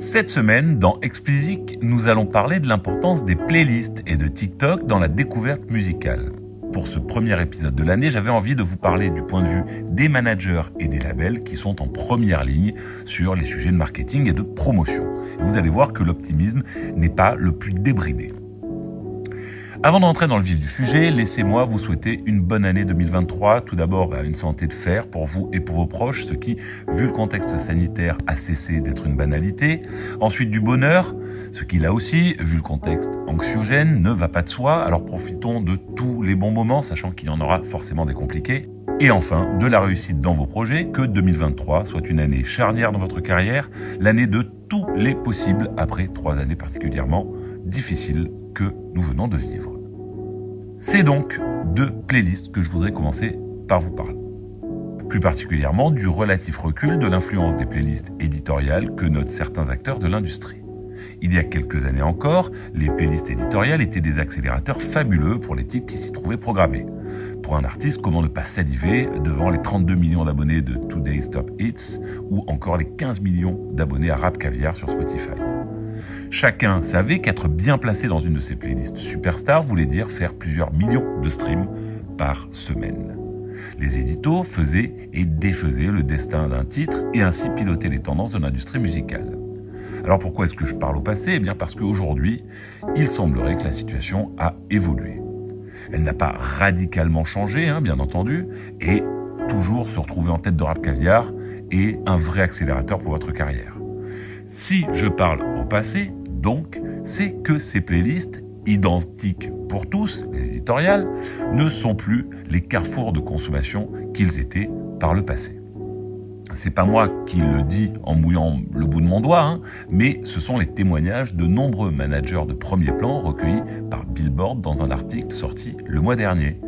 Cette semaine, dans Explicit, nous allons parler de l'importance des playlists et de TikTok dans la découverte musicale. Pour ce premier épisode de l'année, j'avais envie de vous parler du point de vue des managers et des labels qui sont en première ligne sur les sujets de marketing et de promotion. Vous allez voir que l'optimisme n'est pas le plus débridé. Avant d'entrer dans le vif du sujet, laissez-moi vous souhaiter une bonne année 2023. Tout d'abord, bah, une santé de fer pour vous et pour vos proches, ce qui, vu le contexte sanitaire, a cessé d'être une banalité. Ensuite, du bonheur, ce qui là aussi, vu le contexte anxiogène, ne va pas de soi. Alors profitons de tous les bons moments, sachant qu'il y en aura forcément des compliqués. Et enfin, de la réussite dans vos projets, que 2023 soit une année charnière dans votre carrière, l'année de tous les possibles après trois années particulièrement difficiles que nous venons de vivre. C'est donc de playlists que je voudrais commencer par vous parler. Plus particulièrement du relatif recul de l'influence des playlists éditoriales que notent certains acteurs de l'industrie. Il y a quelques années encore, les playlists éditoriales étaient des accélérateurs fabuleux pour les titres qui s'y trouvaient programmés. Pour un artiste, comment ne pas saliver devant les 32 millions d'abonnés de Today's Top Hits ou encore les 15 millions d'abonnés à Rap Caviar sur Spotify? Chacun savait qu'être bien placé dans une de ces playlists superstars voulait dire faire plusieurs millions de streams par semaine. Les éditos faisaient et défaisaient le destin d'un titre et ainsi pilotaient les tendances de l'industrie musicale. Alors pourquoi est-ce que je parle au passé? Eh bien parce qu'aujourd'hui, il semblerait que la situation a évolué. Elle n'a pas radicalement changé, hein, bien entendu, et toujours se retrouver en tête de rap caviar est un vrai accélérateur pour votre carrière. Si je parle au passé, donc, c'est que ces playlists, identiques pour tous, les éditoriales, ne sont plus les carrefours de consommation qu'ils étaient par le passé. C'est pas moi qui le dis en mouillant le bout de mon doigt, hein, mais ce sont les témoignages de nombreux managers de premier plan recueillis par Billboard dans un article sorti le mois dernier.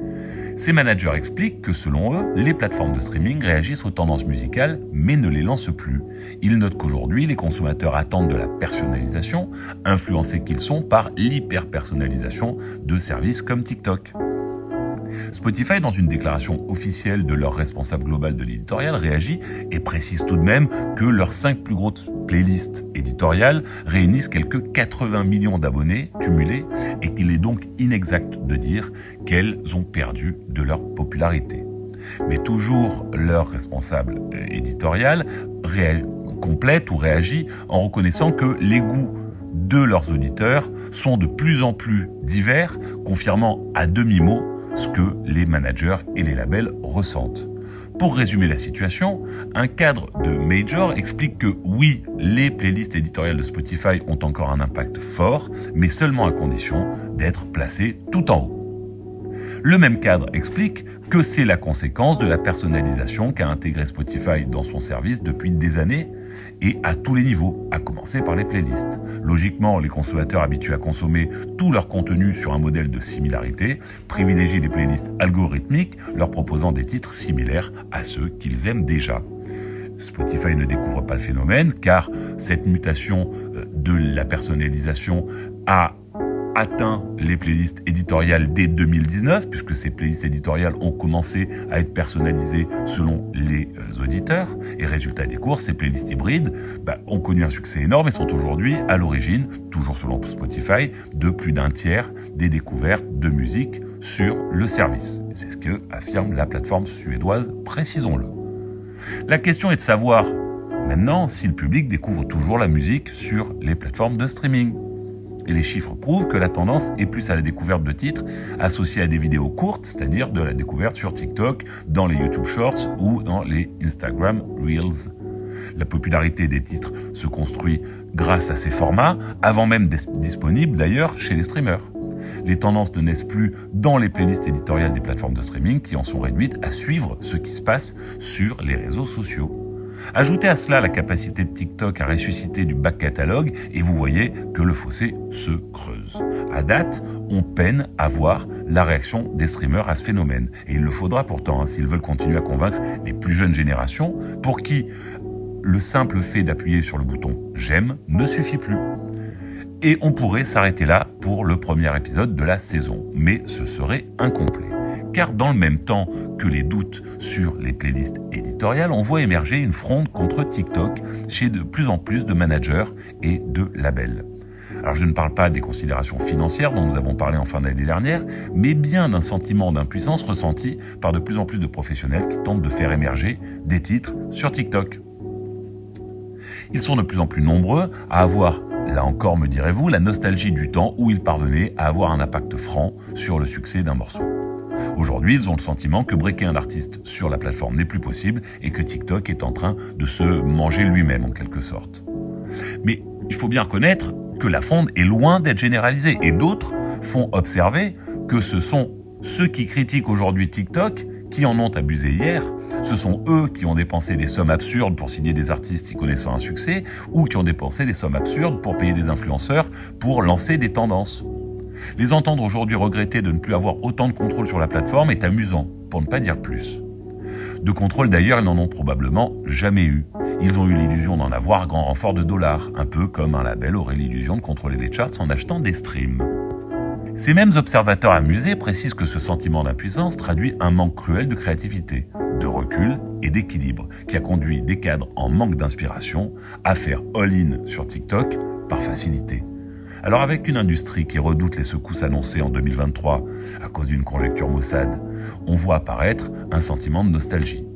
Ces managers expliquent que selon eux, les plateformes de streaming réagissent aux tendances musicales mais ne les lancent plus. Ils notent qu'aujourd'hui, les consommateurs attendent de la personnalisation, influencés qu'ils sont par l'hyper-personnalisation de services comme TikTok. Spotify, dans une déclaration officielle de leur responsable global de l'éditorial, réagit et précise tout de même que leurs cinq plus grosses playlists éditoriales réunissent quelques 80 millions d'abonnés cumulés et qu'il est donc inexact de dire qu'elles ont perdu de leur popularité. Mais toujours leur responsable euh, éditorial complète ou réagit en reconnaissant que les goûts de leurs auditeurs sont de plus en plus divers, confirmant à demi-mot ce que les managers et les labels ressentent. Pour résumer la situation, un cadre de Major explique que oui, les playlists éditoriales de Spotify ont encore un impact fort, mais seulement à condition d'être placées tout en haut. Le même cadre explique que c'est la conséquence de la personnalisation qu'a intégré Spotify dans son service depuis des années et à tous les niveaux, à commencer par les playlists. Logiquement, les consommateurs habitués à consommer tout leur contenu sur un modèle de similarité privilégient les playlists algorithmiques leur proposant des titres similaires à ceux qu'ils aiment déjà. Spotify ne découvre pas le phénomène car cette mutation euh, de la personnalisation a atteint les playlists éditoriales dès 2019, puisque ces playlists éditoriales ont commencé à être personnalisées selon les euh, auditeurs. Et résultat des courses, ces playlists hybrides bah, ont connu un succès énorme et sont aujourd'hui à l'origine, toujours selon Spotify, de plus d'un tiers des découvertes de musique sur le service. C'est ce que affirme la plateforme suédoise, précisons-le. La question est de savoir maintenant si le public découvre toujours la musique sur les plateformes de streaming. Et les chiffres prouvent que la tendance est plus à la découverte de titres associés à des vidéos courtes, c'est-à-dire de la découverte sur TikTok, dans les YouTube Shorts ou dans les Instagram Reels. La popularité des titres se construit grâce à ces formats, avant même d'être disponibles d'ailleurs chez les streamers. Les tendances ne naissent plus dans les playlists éditoriales des plateformes de streaming qui en sont réduites à suivre ce qui se passe sur les réseaux sociaux. Ajoutez à cela la capacité de TikTok à ressusciter du back catalogue et vous voyez que le fossé se creuse. À date, on peine à voir la réaction des streamers à ce phénomène. Et il le faudra pourtant hein, s'ils veulent continuer à convaincre les plus jeunes générations pour qui le simple fait d'appuyer sur le bouton j'aime ne suffit plus. Et on pourrait s'arrêter là pour le premier épisode de la saison, mais ce serait incomplet car dans le même temps que les doutes sur les playlists éditoriales, on voit émerger une fronde contre TikTok chez de plus en plus de managers et de labels. Alors je ne parle pas des considérations financières dont nous avons parlé en fin d'année dernière, mais bien d'un sentiment d'impuissance ressenti par de plus en plus de professionnels qui tentent de faire émerger des titres sur TikTok. Ils sont de plus en plus nombreux à avoir, là encore me direz-vous, la nostalgie du temps où ils parvenaient à avoir un impact franc sur le succès d'un morceau. Aujourd'hui, ils ont le sentiment que breaker un artiste sur la plateforme n'est plus possible et que TikTok est en train de se manger lui-même en quelque sorte. Mais il faut bien reconnaître que la fronde est loin d'être généralisée et d'autres font observer que ce sont ceux qui critiquent aujourd'hui TikTok qui en ont abusé hier, ce sont eux qui ont dépensé des sommes absurdes pour signer des artistes qui connaissant un succès, ou qui ont dépensé des sommes absurdes pour payer des influenceurs pour lancer des tendances. Les entendre aujourd'hui regretter de ne plus avoir autant de contrôle sur la plateforme est amusant, pour ne pas dire plus. De contrôle d'ailleurs, ils n'en ont probablement jamais eu. Ils ont eu l'illusion d'en avoir grand renfort de dollars, un peu comme un label aurait l'illusion de contrôler les charts en achetant des streams. Ces mêmes observateurs amusés précisent que ce sentiment d'impuissance traduit un manque cruel de créativité, de recul et d'équilibre, qui a conduit des cadres en manque d'inspiration à faire all-in sur TikTok par facilité. Alors avec une industrie qui redoute les secousses annoncées en 2023 à cause d'une conjecture maussade, on voit apparaître un sentiment de nostalgie.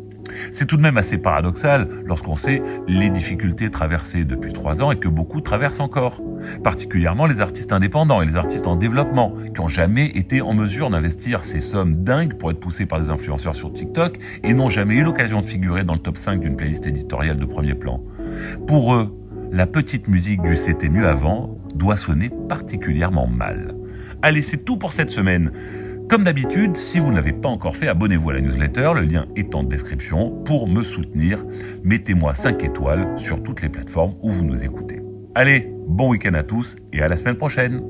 C'est tout de même assez paradoxal lorsqu'on sait les difficultés traversées depuis trois ans et que beaucoup traversent encore. Particulièrement les artistes indépendants et les artistes en développement qui n'ont jamais été en mesure d'investir ces sommes dingues pour être poussés par des influenceurs sur TikTok et n'ont jamais eu l'occasion de figurer dans le top 5 d'une playlist éditoriale de premier plan. Pour eux, la petite musique du C'était mieux avant doit sonner particulièrement mal. Allez, c'est tout pour cette semaine. Comme d'habitude, si vous ne l'avez pas encore fait, abonnez-vous à la newsletter, le lien est en description. Pour me soutenir, mettez-moi 5 étoiles sur toutes les plateformes où vous nous écoutez. Allez, bon week-end à tous et à la semaine prochaine